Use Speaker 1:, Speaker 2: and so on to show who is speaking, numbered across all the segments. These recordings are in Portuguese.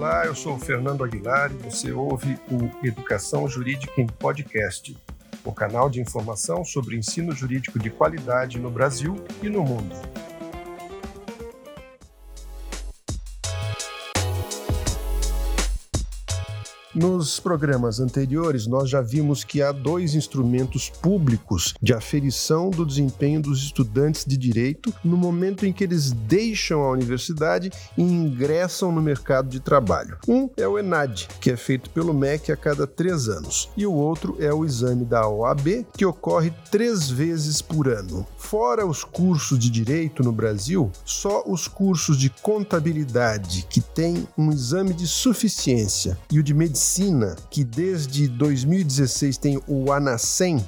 Speaker 1: Olá, eu sou o Fernando Aguilar e você ouve o Educação Jurídica em Podcast, o canal de informação sobre ensino jurídico de qualidade no Brasil e no mundo. Nos programas anteriores, nós já vimos que há dois instrumentos públicos de aferição do desempenho dos estudantes de direito no momento em que eles deixam a universidade e ingressam no mercado de trabalho. Um é o ENAD, que é feito pelo MEC a cada três anos, e o outro é o exame da OAB, que ocorre três vezes por ano. Fora os cursos de direito no Brasil, só os cursos de contabilidade, que têm um exame de suficiência, e o de medicina medicina, que desde 2016 tem o ANASEM,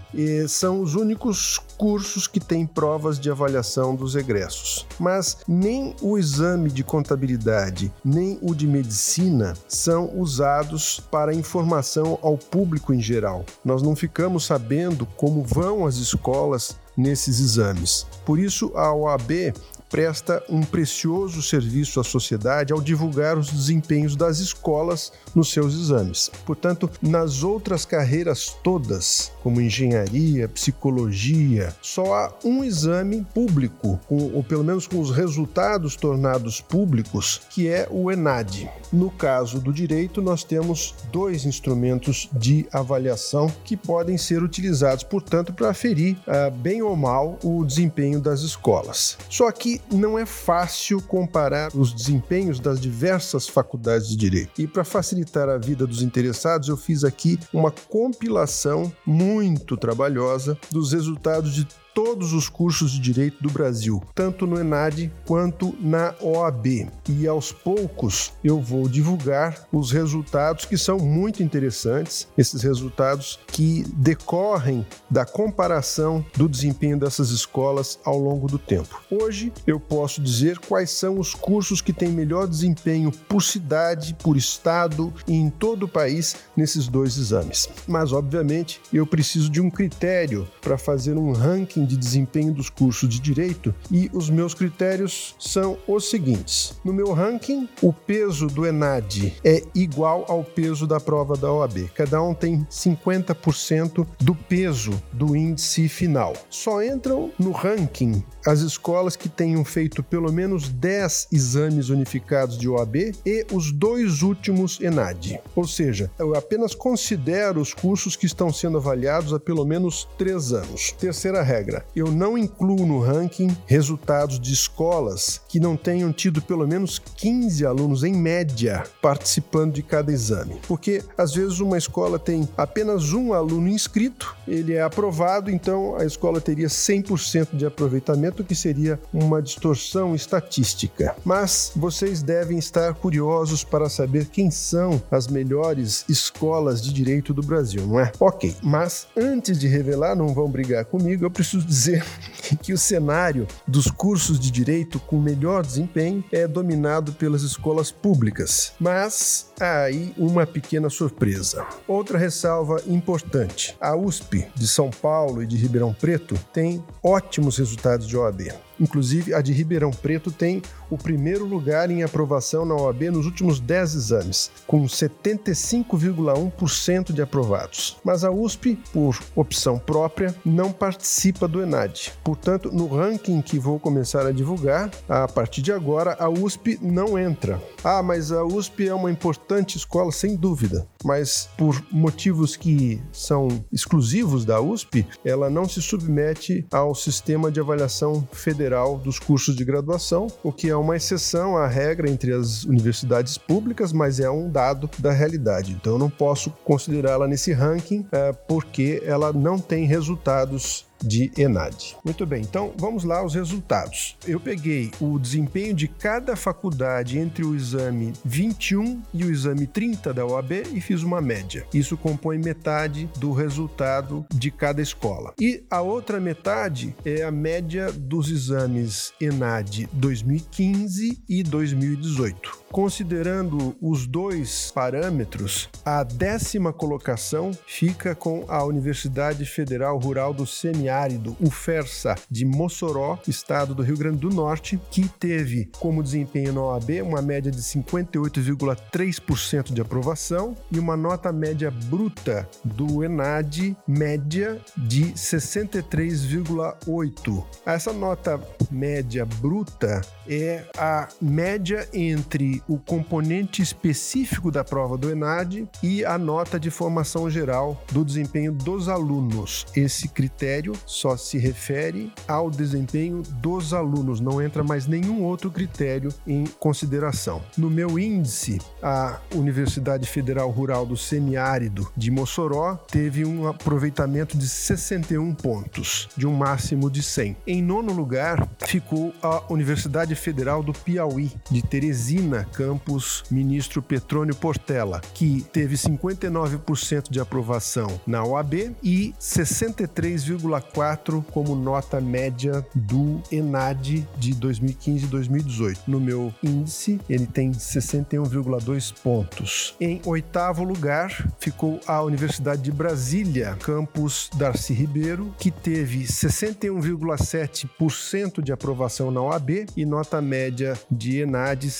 Speaker 1: são os únicos cursos que têm provas de avaliação dos egressos. Mas nem o exame de contabilidade, nem o de medicina são usados para informação ao público em geral. Nós não ficamos sabendo como vão as escolas nesses exames. Por isso, a OAB presta um precioso serviço à sociedade ao divulgar os desempenhos das escolas nos seus exames. Portanto, nas outras carreiras todas, como engenharia, psicologia, só há um exame público, ou pelo menos com os resultados tornados públicos, que é o ENAD. No caso do direito, nós temos dois instrumentos de avaliação que podem ser utilizados, portanto, para aferir, uh, bem ou mal, o desempenho das escolas. Só que não é fácil comparar os desempenhos das diversas faculdades de direito. E para facilitar a vida dos interessados, eu fiz aqui uma compilação muito trabalhosa dos resultados de todos os cursos de direito do Brasil, tanto no ENAD quanto na OAB. E aos poucos eu vou divulgar os resultados que são muito interessantes, esses resultados que decorrem da comparação do desempenho dessas escolas ao longo do tempo. Hoje eu posso dizer quais são os cursos que têm melhor desempenho por cidade, por estado e em todo o país nesses dois exames. Mas obviamente eu preciso de um critério para fazer um ranking ranking de desempenho dos cursos de direito e os meus critérios são os seguintes. No meu ranking, o peso do ENAD é igual ao peso da prova da OAB. Cada um tem 50% do peso do índice final. Só entram no ranking as escolas que tenham feito pelo menos 10 exames unificados de OAB e os dois últimos ENAD. Ou seja, eu apenas considero os cursos que estão sendo avaliados há pelo menos 3 anos. Terceira regra regra, eu não incluo no ranking resultados de escolas que não tenham tido pelo menos 15 alunos em média participando de cada exame. Porque às vezes uma escola tem apenas um aluno inscrito, ele é aprovado, então a escola teria 100% de aproveitamento, que seria uma distorção estatística. Mas vocês devem estar curiosos para saber quem são as melhores escolas de direito do Brasil, não é? Ok, mas antes de revelar, não vão brigar comigo, eu preciso dizer que o cenário dos cursos de direito com melhor desempenho é dominado pelas escolas públicas. Mas há aí uma pequena surpresa. Outra ressalva importante: a USP de São Paulo e de Ribeirão Preto tem ótimos resultados de OAB. Inclusive, a de Ribeirão Preto tem o primeiro lugar em aprovação na OAB nos últimos 10 exames, com 75,1% de aprovados. Mas a USP, por opção própria, não participa do ENAD. Portanto, no ranking que vou começar a divulgar, a partir de agora, a USP não entra. Ah, mas a USP é uma importante escola, sem dúvida. Mas por motivos que são exclusivos da USP, ela não se submete ao sistema de avaliação federal dos cursos de graduação, o que é uma exceção à regra entre as universidades públicas, mas é um dado da realidade. Então eu não posso considerá-la nesse ranking é, porque ela não tem resultados de ENAD. Muito bem, então vamos lá aos resultados. Eu peguei o desempenho de cada faculdade entre o exame 21 e o exame 30 da OAB e fiz uma média. Isso compõe metade do resultado de cada escola. E a outra metade é a média dos exames ENAD 2015 e 2018. Considerando os dois parâmetros, a décima colocação fica com a Universidade Federal Rural do Semiárido, UFERSA, de Mossoró, estado do Rio Grande do Norte, que teve como desempenho na OAB uma média de 58,3% de aprovação e uma nota média bruta do ENAD média de 63,8. Essa nota média bruta é a média entre o componente específico da prova do ENAD e a nota de formação geral do desempenho dos alunos. Esse critério só se refere ao desempenho dos alunos, não entra mais nenhum outro critério em consideração. No meu índice, a Universidade Federal Rural do Semiárido de Mossoró teve um aproveitamento de 61 pontos, de um máximo de 100. Em nono lugar, ficou a Universidade Federal do Piauí, de Teresina, campus Ministro Petrônio Portela, que teve 59% de aprovação na OAB e 63,4% como nota média do ENAD de 2015 e 2018. No meu índice, ele tem 61,2 pontos. Em oitavo lugar, ficou a Universidade de Brasília, campus Darcy Ribeiro, que teve 61,7% de aprovação na OAB e nota média de ENAD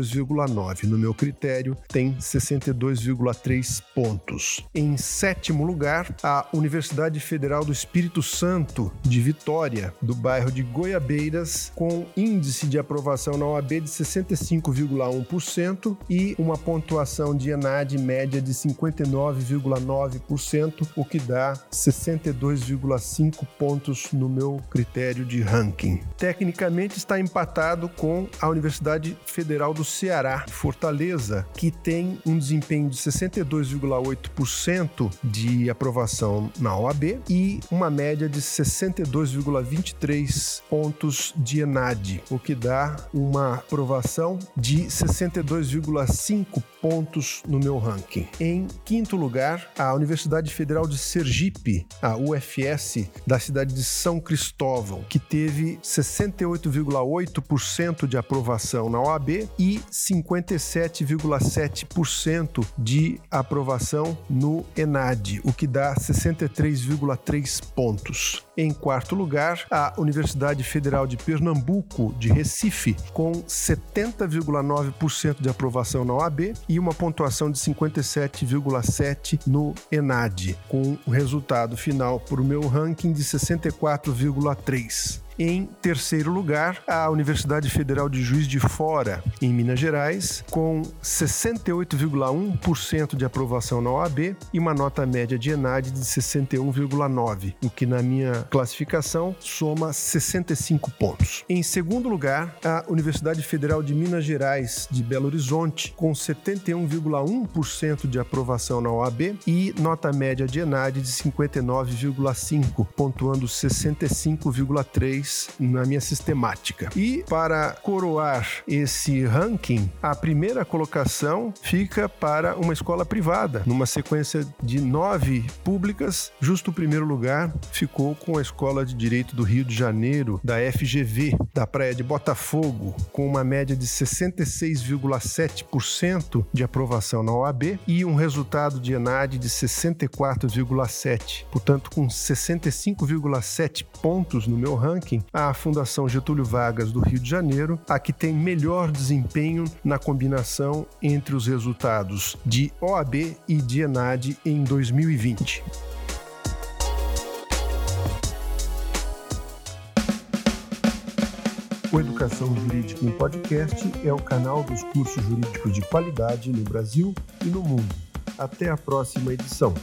Speaker 1: 62,9. No meu critério, tem 62,3 pontos. Em sétimo lugar, a Universidade Federal do Espírito Santo de Vitória, do bairro de Goiabeiras, com índice de aprovação na OAB de 65,1% e uma pontuação de ENAD média de 59,9%, o que dá 62,5 pontos no meu critério de ranking. Tecnicamente está empatado com a Universidade Federal do Ceará, Fortaleza, que tem um desempenho de 62,8% de aprovação na OAB e uma média de 62,23 pontos de ENAD, o que dá uma aprovação de 62,5 pontos no meu ranking. Em quinto lugar, a Universidade Federal de Sergipe, a UFS, da cidade de São Cristóvão, que teve 68,8% de aprovação na OAB e 57,7% de aprovação no ENAD, o que dá 63,3 pontos. Em quarto lugar, a Universidade Federal de Pernambuco, de Recife, com 70,9% de aprovação na OAB e uma pontuação de 57,7 no ENAD, com o resultado final para o meu ranking de 64,3. Em terceiro lugar, a Universidade Federal de Juiz de Fora, em Minas Gerais, com 68,1% de aprovação na OAB e uma nota média de ENAD de 61,9, o que na minha classificação soma 65 pontos. Em segundo lugar, a Universidade Federal de Minas Gerais, de Belo Horizonte, com 71,1% de aprovação na OAB e nota média de ENAD de 59,5, pontuando 65,3 na minha sistemática. E para coroar esse ranking, a primeira colocação fica para uma escola privada, numa sequência de nove públicas. Justo o primeiro lugar ficou com a Escola de Direito do Rio de Janeiro, da FGV, da Praia de Botafogo, com uma média de 66,7% de aprovação na OAB e um resultado de ENAD de 64,7%. Portanto, com 65,7 pontos no meu ranking, a Fundação Getúlio Vargas do Rio de Janeiro, a que tem melhor desempenho na combinação entre os resultados de OAB e de ENAD em 2020. O Educação Jurídica em Podcast é o canal dos cursos jurídicos de qualidade no Brasil e no mundo. Até a próxima edição.